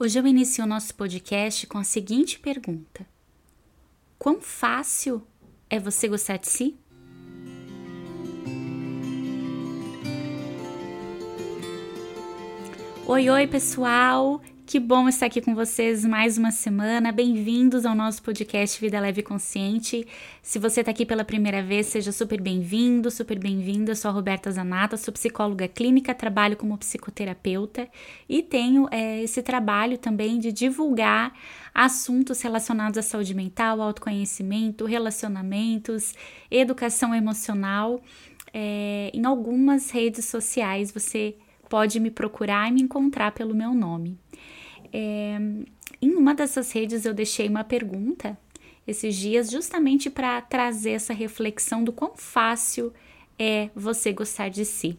Hoje eu inicio o nosso podcast com a seguinte pergunta: Quão fácil é você gostar de si? Oi, oi, pessoal! Que bom estar aqui com vocês mais uma semana. Bem-vindos ao nosso podcast Vida Leve e Consciente. Se você está aqui pela primeira vez, seja super bem-vindo, super bem-vinda. Eu sou a Roberta Zanata, sou psicóloga clínica, trabalho como psicoterapeuta e tenho é, esse trabalho também de divulgar assuntos relacionados à saúde mental, autoconhecimento, relacionamentos, educação emocional. É, em algumas redes sociais você pode me procurar e me encontrar pelo meu nome. É, em uma dessas redes eu deixei uma pergunta esses dias justamente para trazer essa reflexão do quão fácil é você gostar de si.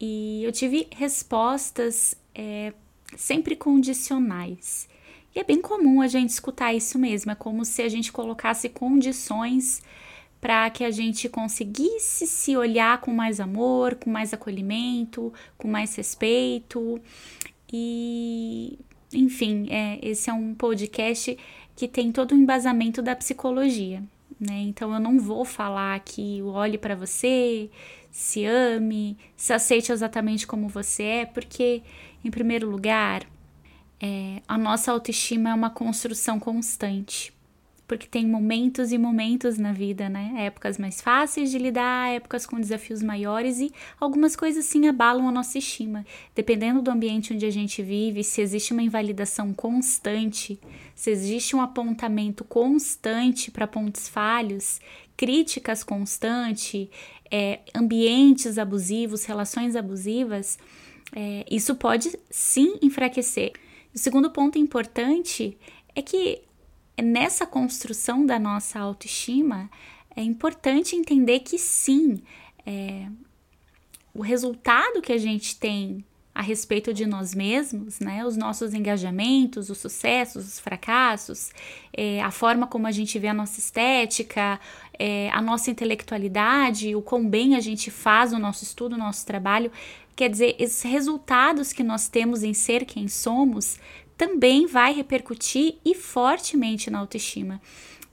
E eu tive respostas é, sempre condicionais. E é bem comum a gente escutar isso mesmo, é como se a gente colocasse condições para que a gente conseguisse se olhar com mais amor, com mais acolhimento, com mais respeito. E enfim, é, esse é um podcast que tem todo o embasamento da psicologia, né? Então eu não vou falar que olhe para você, se ame, se aceite exatamente como você é, porque, em primeiro lugar, é, a nossa autoestima é uma construção constante porque tem momentos e momentos na vida, né? Épocas mais fáceis de lidar, épocas com desafios maiores e algumas coisas sim abalam a nossa estima. Dependendo do ambiente onde a gente vive, se existe uma invalidação constante, se existe um apontamento constante para pontos falhos, críticas constantes, é, ambientes abusivos, relações abusivas, é, isso pode sim enfraquecer. O segundo ponto importante é que nessa construção da nossa autoestima, é importante entender que sim, é, o resultado que a gente tem a respeito de nós mesmos, né, os nossos engajamentos, os sucessos, os fracassos, é, a forma como a gente vê a nossa estética, é, a nossa intelectualidade, o quão bem a gente faz o nosso estudo, o nosso trabalho, quer dizer, esses resultados que nós temos em ser quem somos também vai repercutir e fortemente na autoestima.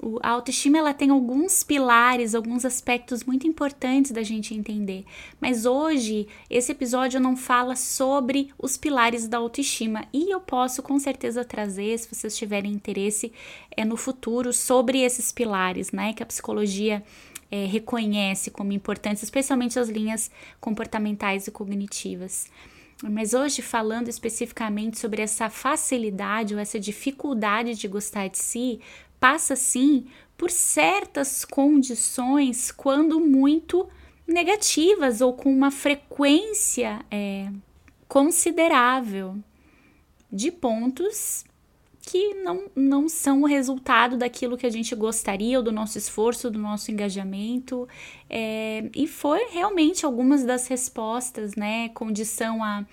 O, a autoestima ela tem alguns pilares, alguns aspectos muito importantes da gente entender. Mas hoje esse episódio não fala sobre os pilares da autoestima e eu posso com certeza trazer, se vocês tiverem interesse, é no futuro sobre esses pilares, né? Que a psicologia é, reconhece como importantes, especialmente as linhas comportamentais e cognitivas. Mas hoje, falando especificamente sobre essa facilidade ou essa dificuldade de gostar de si, passa sim por certas condições, quando muito negativas ou com uma frequência é, considerável de pontos que não, não são o resultado daquilo que a gente gostaria, ou do nosso esforço, do nosso engajamento. É, e foi realmente algumas das respostas, né? Condição a,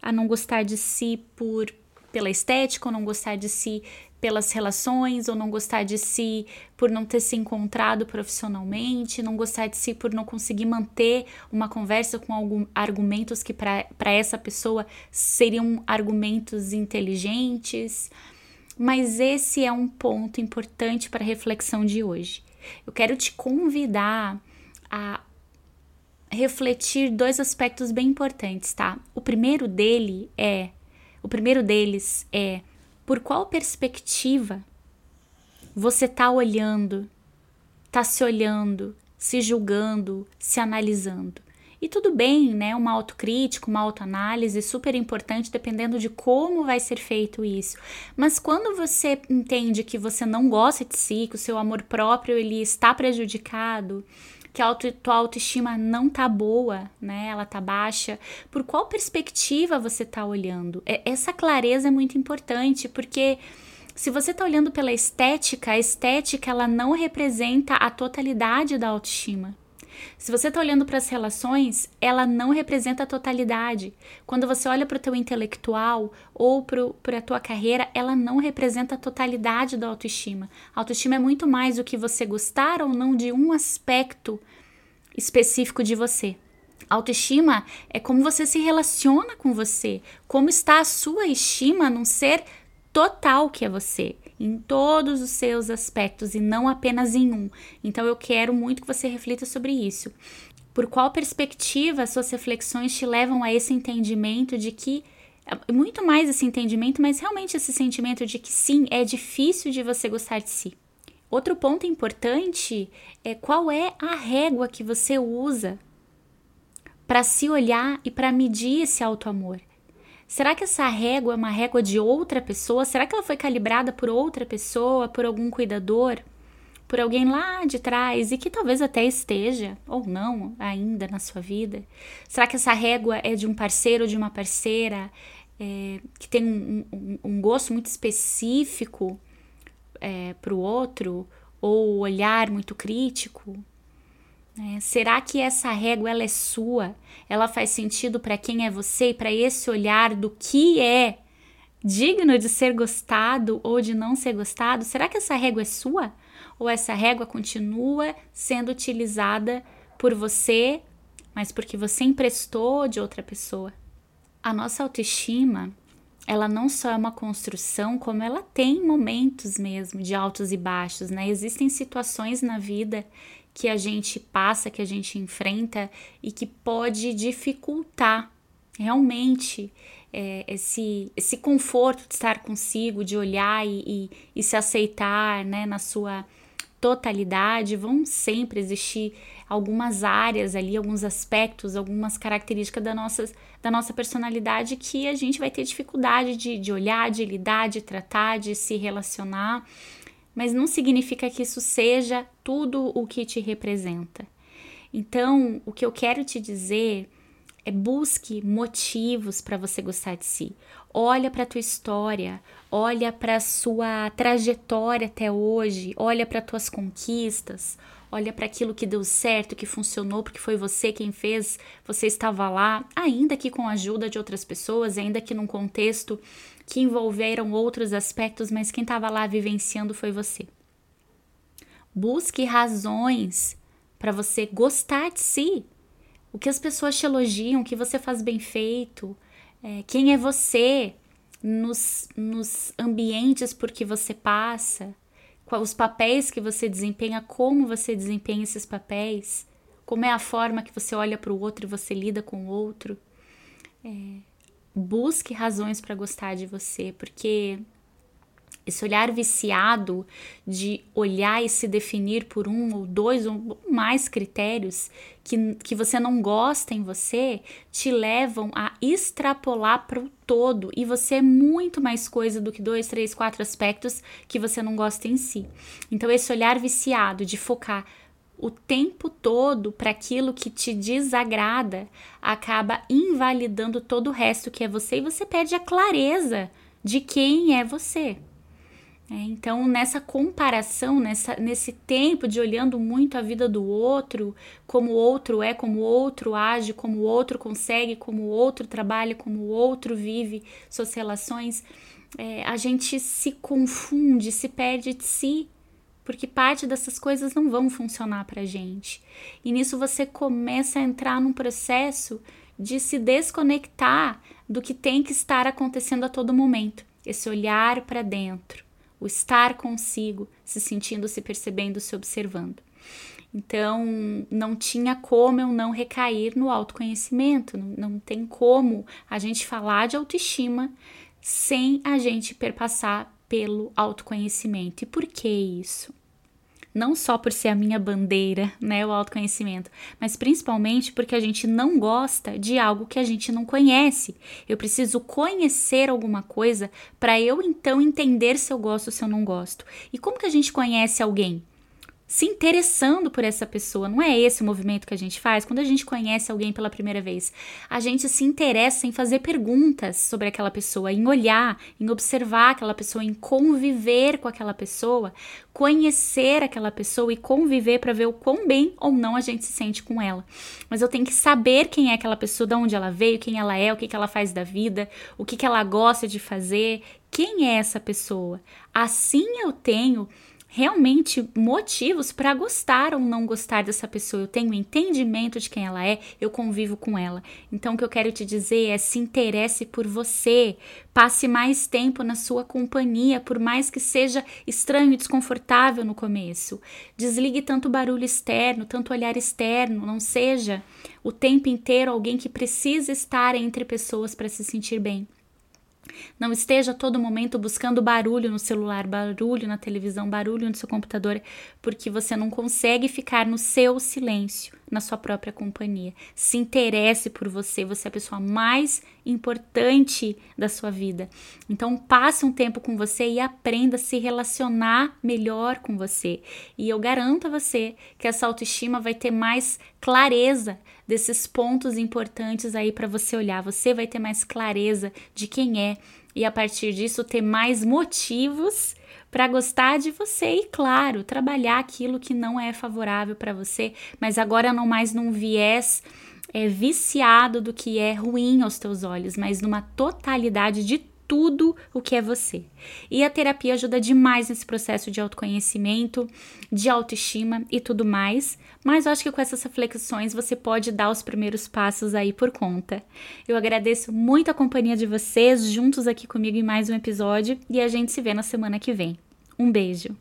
a não gostar de si por pela estética, ou não gostar de si pelas relações, ou não gostar de si por não ter se encontrado profissionalmente, não gostar de si por não conseguir manter uma conversa com algum, argumentos que para essa pessoa seriam argumentos inteligentes mas esse é um ponto importante para a reflexão de hoje. Eu quero te convidar a refletir dois aspectos bem importantes, tá? O primeiro dele é, o primeiro deles é por qual perspectiva você tá olhando, tá se olhando, se julgando, se analisando. E tudo bem, né? Uma autocrítica, uma autoanálise super importante, dependendo de como vai ser feito isso. Mas quando você entende que você não gosta de si, que o seu amor próprio ele está prejudicado, que a auto, tua autoestima não tá boa, né? Ela tá baixa. Por qual perspectiva você tá olhando? É, essa clareza é muito importante, porque se você tá olhando pela estética, a estética ela não representa a totalidade da autoestima. Se você está olhando para as relações, ela não representa a totalidade. Quando você olha para o teu intelectual ou para a tua carreira, ela não representa a totalidade da autoestima. A autoestima é muito mais do que você gostar ou não de um aspecto específico de você. Autoestima é como você se relaciona com você, como está a sua estima num ser total que é você, em todos os seus aspectos e não apenas em um. Então eu quero muito que você reflita sobre isso. Por qual perspectiva as suas reflexões te levam a esse entendimento de que muito mais esse entendimento, mas realmente esse sentimento de que sim, é difícil de você gostar de si. Outro ponto importante é qual é a régua que você usa para se olhar e para medir esse auto-amor. Será que essa régua é uma régua de outra pessoa? Será que ela foi calibrada por outra pessoa, por algum cuidador, por alguém lá de trás e que talvez até esteja ou não ainda na sua vida? Será que essa régua é de um parceiro ou de uma parceira é, que tem um, um, um, gosto muito específico é, para o outro ou olhar muito crítico? É, será que essa régua ela é sua? Ela faz sentido para quem é você e para esse olhar do que é digno de ser gostado ou de não ser gostado? Será que essa régua é sua? Ou essa régua continua sendo utilizada por você, mas porque você emprestou de outra pessoa? A nossa autoestima, ela não só é uma construção, como ela tem momentos mesmo de altos e baixos, né? Existem situações na vida que a gente passa, que a gente enfrenta e que pode dificultar realmente é, esse, esse conforto de estar consigo, de olhar e, e, e se aceitar né, na sua totalidade, vão sempre existir algumas áreas ali, alguns aspectos, algumas características da nossa, da nossa personalidade que a gente vai ter dificuldade de, de olhar, de lidar, de tratar, de se relacionar mas não significa que isso seja tudo o que te representa. Então, o que eu quero te dizer é busque motivos para você gostar de si. Olha para a tua história, olha para a sua trajetória até hoje, olha para tuas conquistas, olha para aquilo que deu certo, que funcionou, porque foi você quem fez, você estava lá, ainda que com a ajuda de outras pessoas, ainda que num contexto que envolveram outros aspectos, mas quem estava lá vivenciando foi você. Busque razões para você gostar de si. O que as pessoas te elogiam, o que você faz bem feito, é, quem é você nos, nos ambientes por que você passa, os papéis que você desempenha, como você desempenha esses papéis, como é a forma que você olha para o outro e você lida com o outro. É, busque razões para gostar de você, porque esse olhar viciado de olhar e se definir por um ou dois ou mais critérios que, que você não gosta em você te levam a extrapolar para o todo e você é muito mais coisa do que dois, três, quatro aspectos que você não gosta em si. Então, esse olhar viciado de focar o tempo todo para aquilo que te desagrada acaba invalidando todo o resto que é você e você perde a clareza de quem é você. É, então, nessa comparação, nessa, nesse tempo de olhando muito a vida do outro, como o outro é, como o outro age, como o outro consegue, como o outro trabalha, como o outro vive suas relações, é, a gente se confunde, se perde de si, porque parte dessas coisas não vão funcionar para gente. E nisso você começa a entrar num processo de se desconectar do que tem que estar acontecendo a todo momento. Esse olhar para dentro o estar consigo, se sentindo, se percebendo, se observando. Então, não tinha como eu não recair no autoconhecimento, não, não tem como a gente falar de autoestima sem a gente perpassar pelo autoconhecimento. E por que isso? Não só por ser a minha bandeira, né, o autoconhecimento, mas principalmente porque a gente não gosta de algo que a gente não conhece. Eu preciso conhecer alguma coisa para eu então entender se eu gosto ou se eu não gosto. E como que a gente conhece alguém? Se interessando por essa pessoa. Não é esse o movimento que a gente faz quando a gente conhece alguém pela primeira vez. A gente se interessa em fazer perguntas sobre aquela pessoa, em olhar, em observar aquela pessoa, em conviver com aquela pessoa, conhecer aquela pessoa e conviver para ver o quão bem ou não a gente se sente com ela. Mas eu tenho que saber quem é aquela pessoa, de onde ela veio, quem ela é, o que, que ela faz da vida, o que, que ela gosta de fazer, quem é essa pessoa. Assim eu tenho realmente motivos para gostar ou não gostar dessa pessoa. Eu tenho entendimento de quem ela é, eu convivo com ela. Então, o que eu quero te dizer é: se interesse por você, passe mais tempo na sua companhia, por mais que seja estranho e desconfortável no começo. Desligue tanto barulho externo, tanto olhar externo, não seja o tempo inteiro alguém que precisa estar entre pessoas para se sentir bem. Não esteja todo momento buscando barulho no celular, barulho na televisão, barulho no seu computador, porque você não consegue ficar no seu silêncio, na sua própria companhia. Se interesse por você, você é a pessoa mais importante da sua vida. Então, passe um tempo com você e aprenda a se relacionar melhor com você. E eu garanto a você que essa autoestima vai ter mais clareza desses pontos importantes aí para você olhar. Você vai ter mais clareza de quem é e a partir disso ter mais motivos para gostar de você e, claro, trabalhar aquilo que não é favorável para você, mas agora não mais num viés é, viciado do que é ruim aos teus olhos, mas numa totalidade de tudo o que é você. E a terapia ajuda demais nesse processo de autoconhecimento, de autoestima e tudo mais. Mas eu acho que com essas reflexões você pode dar os primeiros passos aí por conta. Eu agradeço muito a companhia de vocês juntos aqui comigo em mais um episódio e a gente se vê na semana que vem. Um beijo!